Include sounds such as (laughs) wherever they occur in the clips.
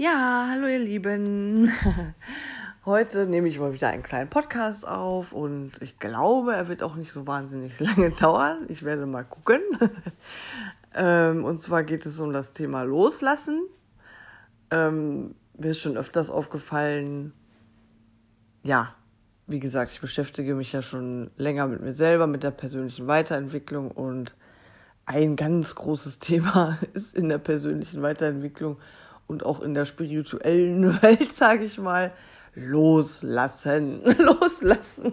Ja, hallo ihr Lieben. (laughs) Heute nehme ich mal wieder einen kleinen Podcast auf und ich glaube, er wird auch nicht so wahnsinnig (laughs) lange dauern. Ich werde mal gucken. (laughs) Ähm, und zwar geht es um das Thema Loslassen. Ähm, mir ist schon öfters aufgefallen, ja, wie gesagt, ich beschäftige mich ja schon länger mit mir selber, mit der persönlichen Weiterentwicklung und ein ganz großes Thema ist in der persönlichen Weiterentwicklung und auch in der spirituellen (laughs) Welt, sage ich mal, loslassen, (laughs) loslassen.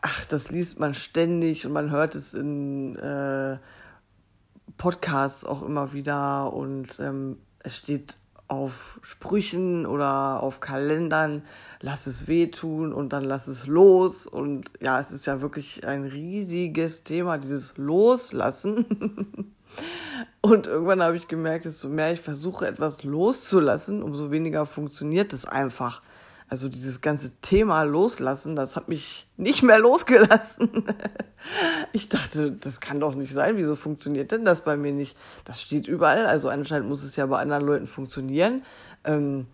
Ach, das liest man ständig und man hört es in äh, Podcasts auch immer wieder und ähm, es steht auf Sprüchen oder auf Kalendern, lass es wehtun und dann lass es los. Und ja, es ist ja wirklich ein riesiges Thema, dieses Loslassen. (laughs) Und irgendwann habe ich gemerkt, desto mehr ich versuche, etwas loszulassen, umso weniger funktioniert es einfach. Also dieses ganze Thema loslassen, das hat mich nicht mehr losgelassen. (laughs) Ich dachte, das kann doch nicht sein. Wieso funktioniert denn das bei mir nicht? Das steht überall. Also anscheinend muss es ja bei anderen Leuten funktionieren. Ähm,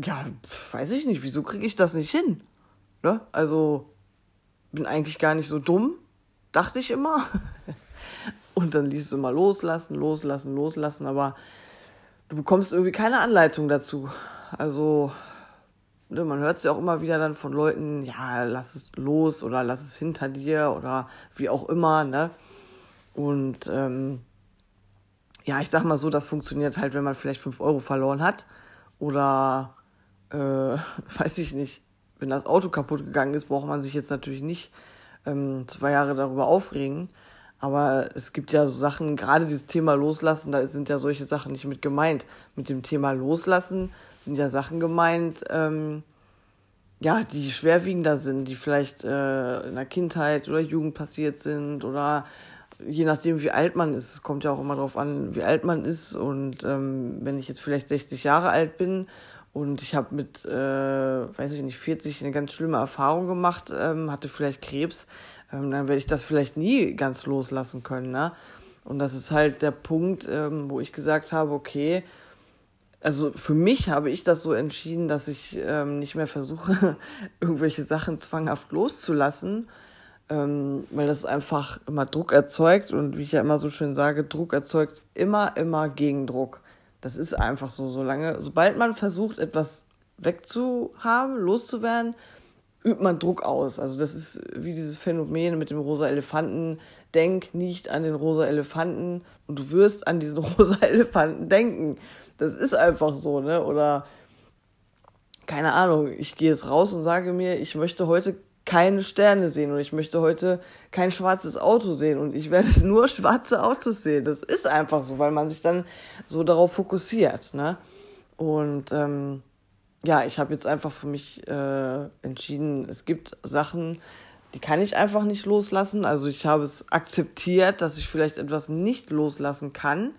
ja, weiß ich nicht. Wieso kriege ich das nicht hin? Ne? Also bin eigentlich gar nicht so dumm, dachte ich immer. (laughs) Und dann liest du mal loslassen, loslassen, loslassen, aber du bekommst irgendwie keine Anleitung dazu. Also ne, man hört es ja auch immer wieder dann von Leuten, ja, lass es los oder lass es hinter dir oder wie auch immer, ne? Und ähm, ja, ich sag mal so, das funktioniert halt, wenn man vielleicht fünf Euro verloren hat oder äh, (laughs) weiß ich nicht, wenn das Auto kaputt gegangen ist, braucht man sich jetzt natürlich nicht ähm, zwei Jahre darüber aufregen. Aber es gibt ja so Sachen, gerade dieses Thema Loslassen, da sind ja solche Sachen nicht mit gemeint. Mit dem Thema Loslassen sind ja Sachen gemeint, ähm, ja, die schwerwiegender sind, die vielleicht äh, in der Kindheit oder Jugend passiert sind oder je nachdem, wie alt man ist. Es kommt ja auch immer darauf an, wie alt man ist. Und ähm, wenn ich jetzt vielleicht 60 Jahre alt bin und ich habe mit, äh, weiß ich nicht, 40 eine ganz schlimme Erfahrung gemacht, ähm, hatte vielleicht Krebs, ähm, dann werde ich das vielleicht nie ganz loslassen können. Ne? Und das ist halt der Punkt, ähm, wo ich gesagt habe, okay, also für mich habe ich das so entschieden, dass ich ähm, nicht mehr versuche, (laughs) irgendwelche Sachen zwanghaft loszulassen, ähm, weil das einfach immer Druck erzeugt und wie ich ja immer so schön sage, Druck erzeugt immer, immer Gegendruck. Das ist einfach so, solange, sobald man versucht, etwas wegzuhaben, loszuwerden, übt man Druck aus. Also das ist wie dieses Phänomen mit dem rosa Elefanten. Denk nicht an den rosa Elefanten und du wirst an diesen (laughs) rosa Elefanten denken. Das ist einfach so, ne? Oder keine Ahnung, ich gehe jetzt raus und sage mir, ich möchte heute keine Sterne sehen und ich möchte heute kein schwarzes Auto sehen und ich werde (laughs) nur schwarze Autos sehen. Das ist einfach so, weil man sich dann so darauf fokussiert, ne? Und ähm, ja, ich habe jetzt einfach für mich äh, entschieden, es gibt Sachen, die kann ich einfach nicht loslassen. Also ich habe es akzeptiert, dass ich vielleicht etwas nicht loslassen kann.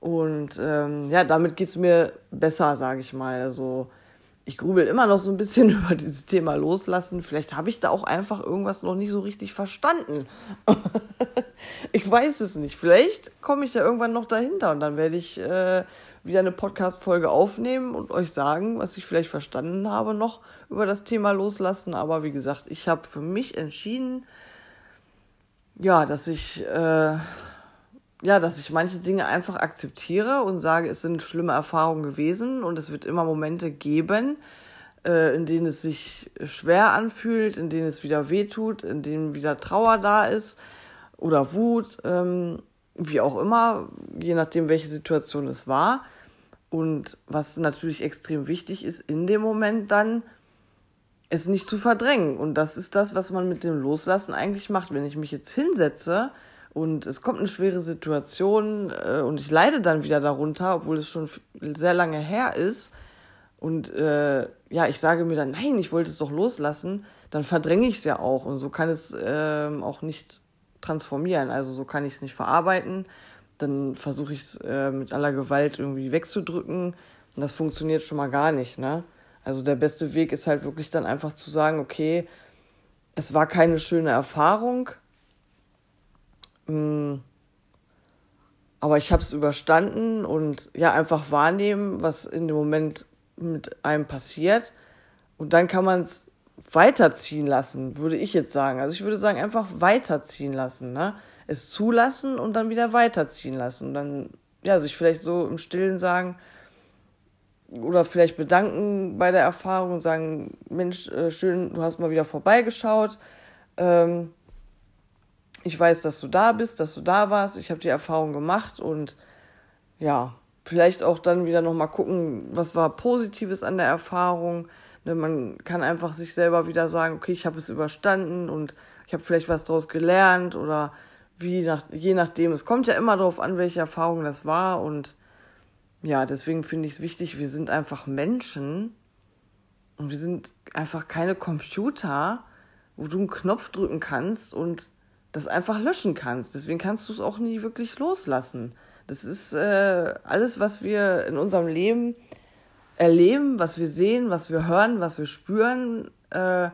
Und ähm, ja, damit geht's mir besser, sage ich mal. Also ich grübel immer noch so ein bisschen (laughs) über dieses Thema loslassen. Vielleicht habe ich da auch einfach irgendwas noch nicht so richtig verstanden. (laughs) ich weiß es nicht. Vielleicht komme ich ja irgendwann noch dahinter und dann werde ich äh, wieder eine Podcast-Folge aufnehmen und euch sagen, was ich vielleicht verstanden habe noch über das Thema Loslassen. Aber wie gesagt, ich habe für mich entschieden, ja, dass ich, äh, ja, dass ich manche Dinge einfach akzeptiere und sage, es sind schlimme Erfahrungen gewesen und es wird immer Momente geben, äh, in denen es sich schwer anfühlt, in denen es wieder wehtut, in denen wieder Trauer da ist oder Wut. Ähm, wie auch immer, je nachdem, welche Situation es war. Und was natürlich extrem wichtig ist, in dem Moment dann es nicht zu verdrängen. Und das ist das, was man mit dem Loslassen eigentlich macht. Wenn ich mich jetzt hinsetze und es kommt eine schwere Situation äh, und ich leide dann wieder darunter, obwohl es schon sehr lange her ist, und äh, ja, ich sage mir dann, nein, ich wollte es doch loslassen, dann verdränge ich es ja auch. Und so kann es äh, auch nicht transformieren. Also so kann ich es nicht verarbeiten. Dann versuche ich es äh, mit aller Gewalt irgendwie wegzudrücken. Und das funktioniert schon mal gar nicht. Ne? Also der beste Weg ist halt wirklich dann einfach zu sagen, okay, es war keine schöne Erfahrung. Hm, aber ich habe es überstanden und ja, einfach wahrnehmen, was in dem Moment mit einem passiert. Und dann kann man es weiterziehen lassen, würde ich jetzt sagen. Also ich würde sagen, einfach weiterziehen lassen, ne? Es zulassen und dann wieder weiterziehen lassen. Und dann, ja, sich vielleicht so im Stillen sagen, oder vielleicht bedanken bei der Erfahrung und sagen, Mensch, äh, schön, du hast mal wieder vorbeigeschaut. Ähm, ich weiß, dass du da bist, dass du da warst. Ich habe die Erfahrung gemacht und ja, vielleicht auch dann wieder nochmal gucken, was war Positives an der Erfahrung. Ne, man kann einfach sich selber wieder sagen, okay, ich habe es überstanden und ich habe vielleicht was daraus gelernt oder wie nach, je nachdem. Es kommt ja immer darauf an, welche Erfahrung das war und ja, deswegen finde ich es wichtig, wir sind einfach Menschen und wir sind einfach keine Computer, wo du einen Knopf drücken kannst und das einfach löschen kannst. Deswegen kannst du es auch nie wirklich loslassen. Das ist äh, alles, was wir in unserem Leben erleben, was wir sehen, was wir hören, was wir spüren. Äh,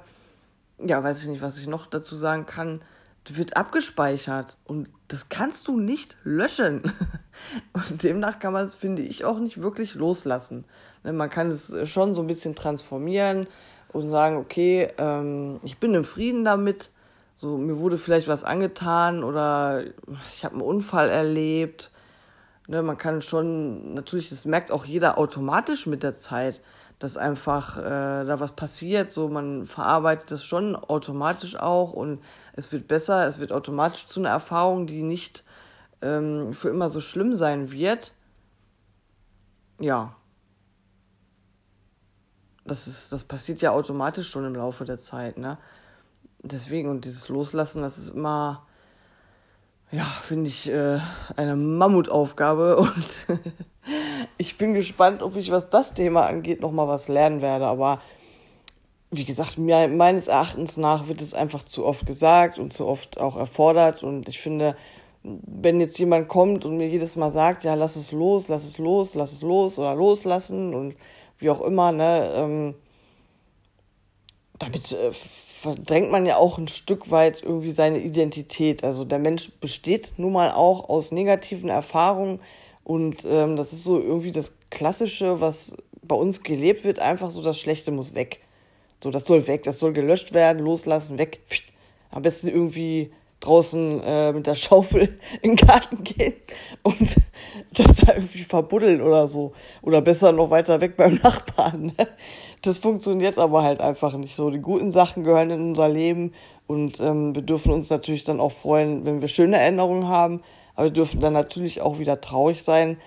ja, weiß ich nicht, was ich noch dazu sagen kann. Wird abgespeichert und das kannst du nicht löschen. (laughs) Und demnach kann man es, finde ich, auch nicht wirklich loslassen. Ne, man kann es schon so ein bisschen transformieren und sagen, okay, ähm, ich bin im Frieden damit so, mir wurde vielleicht was angetan oder ich habe einen Unfall erlebt. Ne, man kann schon, natürlich, das merkt auch jeder automatisch mit der Zeit, dass einfach äh, da was passiert. So, man verarbeitet das schon automatisch auch und es wird besser, es wird automatisch zu einer Erfahrung, die nicht ähm, für immer so schlimm sein wird. Ja. Das, ist, das passiert ja automatisch schon im Laufe der Zeit, ne? deswegen, und dieses Loslassen, das ist immer, ja, finde ich, äh, eine Mammutaufgabe. (laughs) Und ich bin gespannt, ob ich, was das Thema angeht, nochmal was lernen werde. Aber wie gesagt, mir, meines Erachtens nach wird es einfach zu oft gesagt und zu oft auch erfordert. Und ich finde, wenn jetzt jemand kommt und mir jedes Mal sagt, ja, lass es los, lass es los, lass es los oder loslassen und wie auch immer, ne, ähm, damit äh, verdrängt man ja auch ein Stück weit irgendwie seine Identität. Also der Mensch besteht nun mal auch aus negativen Erfahrungen und ähm, das ist so irgendwie das Klassische, was bei uns gelebt wird, einfach so, das Schlechte muss weg. So, das soll weg, das soll gelöscht werden, loslassen, weg. Am besten irgendwie draußen äh, mit der Schaufel (laughs) in den Garten gehen und (laughs) das da irgendwie verbuddeln oder so. Oder besser noch weiter weg beim (laughs) Nachbarn. Ne? Das funktioniert aber halt einfach nicht so. Die guten Sachen gehören in unser Leben und ähm, wir dürfen uns natürlich dann auch freuen, wenn wir schöne Erinnerungen haben. Aber wir dürfen dann natürlich auch wieder traurig sein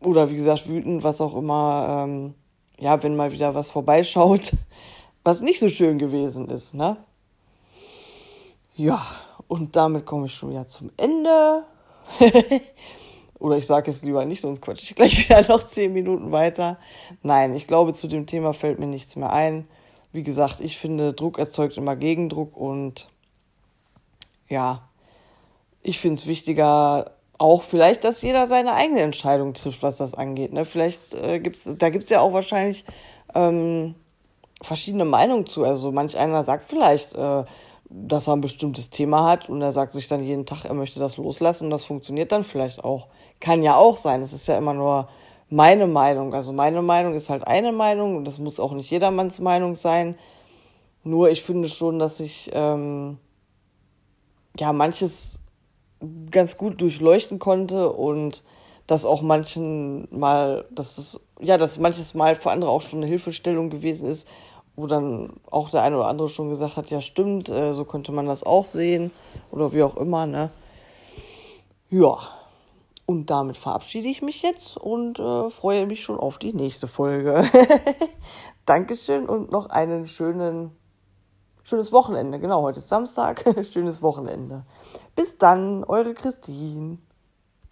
oder wie gesagt wütend, was auch immer. Ähm, ja, wenn mal wieder was vorbeischaut, was nicht so schön gewesen ist, ne? Ja, und damit komme ich schon wieder zum Ende. (laughs) Oder ich sage es lieber nicht, sonst quatsche ich gleich (laughs) wieder noch zehn Minuten weiter. Nein, ich glaube, zu dem Thema fällt mir nichts mehr ein. Wie gesagt, ich finde, Druck erzeugt immer Gegendruck und ja, ich finde es wichtiger, auch vielleicht, dass jeder seine eigene Entscheidung trifft, was das angeht. Ne? Vielleicht äh, gibt's, da gibt es ja auch wahrscheinlich ähm, verschiedene Meinungen zu. Also manch einer sagt vielleicht, äh, dass er ein bestimmtes Thema hat und er sagt sich dann jeden Tag, er möchte das loslassen und das funktioniert dann vielleicht auch. Kann ja auch sein. Es ist ja immer nur meine Meinung. Also meine Meinung ist halt eine Meinung und das muss auch nicht jedermanns Meinung sein. Nur ich finde schon, dass ich ähm, ja manches ganz gut durchleuchten konnte und dass auch manchen mal, dass es, ja, dass manches Mal für andere auch schon eine Hilfestellung gewesen ist wo dann auch der eine oder andere schon gesagt hat, ja stimmt, äh, so könnte man das auch sehen oder wie auch immer, ne? Ja, und damit verabschiede ich mich jetzt und äh, freue mich schon auf die nächste Folge. (laughs) Dankeschön und noch einen schönen, schönes Wochenende. Genau, heute ist Samstag, (laughs) schönes Wochenende. Bis dann, eure Christine.